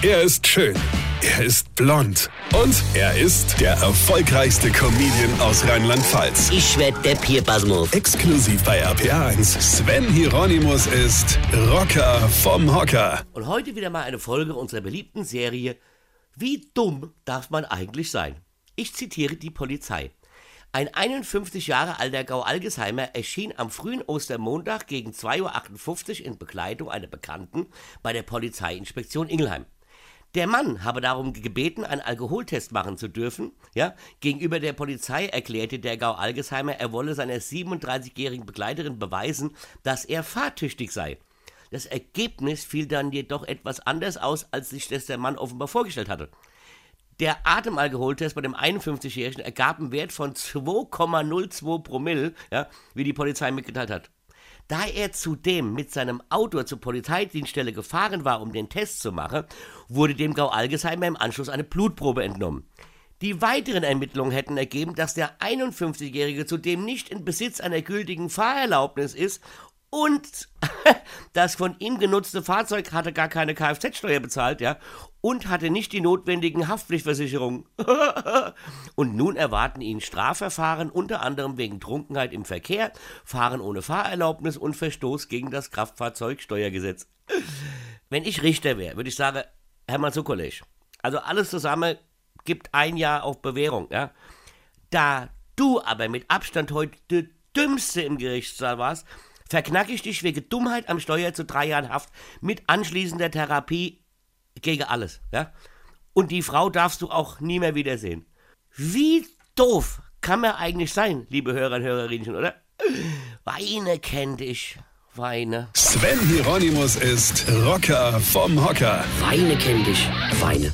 Er ist schön. Er ist blond. Und er ist der erfolgreichste Comedian aus Rheinland-Pfalz. Ich werd der Pierpasmus. Exklusiv bei RPA1. Sven Hieronymus ist Rocker vom Hocker. Und heute wieder mal eine Folge unserer beliebten Serie Wie dumm darf man eigentlich sein? Ich zitiere die Polizei. Ein 51 Jahre alter Gau-Algesheimer erschien am frühen Ostermontag gegen 2.58 Uhr in Begleitung einer Bekannten bei der Polizeiinspektion Ingelheim. Der Mann habe darum gebeten, einen Alkoholtest machen zu dürfen. Ja, gegenüber der Polizei erklärte der Gau Algesheimer, er wolle seiner 37-jährigen Begleiterin beweisen, dass er fahrtüchtig sei. Das Ergebnis fiel dann jedoch etwas anders aus, als sich das der Mann offenbar vorgestellt hatte. Der Atemalkoholtest bei dem 51-Jährigen ergab einen Wert von 2,02 Promille, ja, wie die Polizei mitgeteilt hat. Da er zudem mit seinem Auto zur Polizeidienststelle gefahren war, um den Test zu machen, wurde dem Gau Algesheimer im Anschluss eine Blutprobe entnommen. Die weiteren Ermittlungen hätten ergeben, dass der 51-Jährige zudem nicht in Besitz einer gültigen Fahrerlaubnis ist und das von ihm genutzte Fahrzeug hatte gar keine Kfz-Steuer bezahlt, ja, und hatte nicht die notwendigen Haftpflichtversicherungen. und nun erwarten ihn Strafverfahren, unter anderem wegen Trunkenheit im Verkehr, Fahren ohne Fahrerlaubnis und Verstoß gegen das Kraftfahrzeugsteuergesetz. Wenn ich Richter wäre, würde ich sagen, Hermann Sukolesch, also alles zusammen gibt ein Jahr auf Bewährung, ja. Da du aber mit Abstand heute der Dümmste im Gerichtssaal warst, verknacke ich dich wegen Dummheit am Steuer zu drei Jahren Haft mit anschließender Therapie gegen alles, ja? Und die Frau darfst du auch nie mehr wiedersehen. Wie doof kann man eigentlich sein, liebe Hörer und Hörerinnen, oder? Weine kennt ich. Weine. Sven Hieronymus ist Rocker vom Hocker. Weine kennt ich. Weine.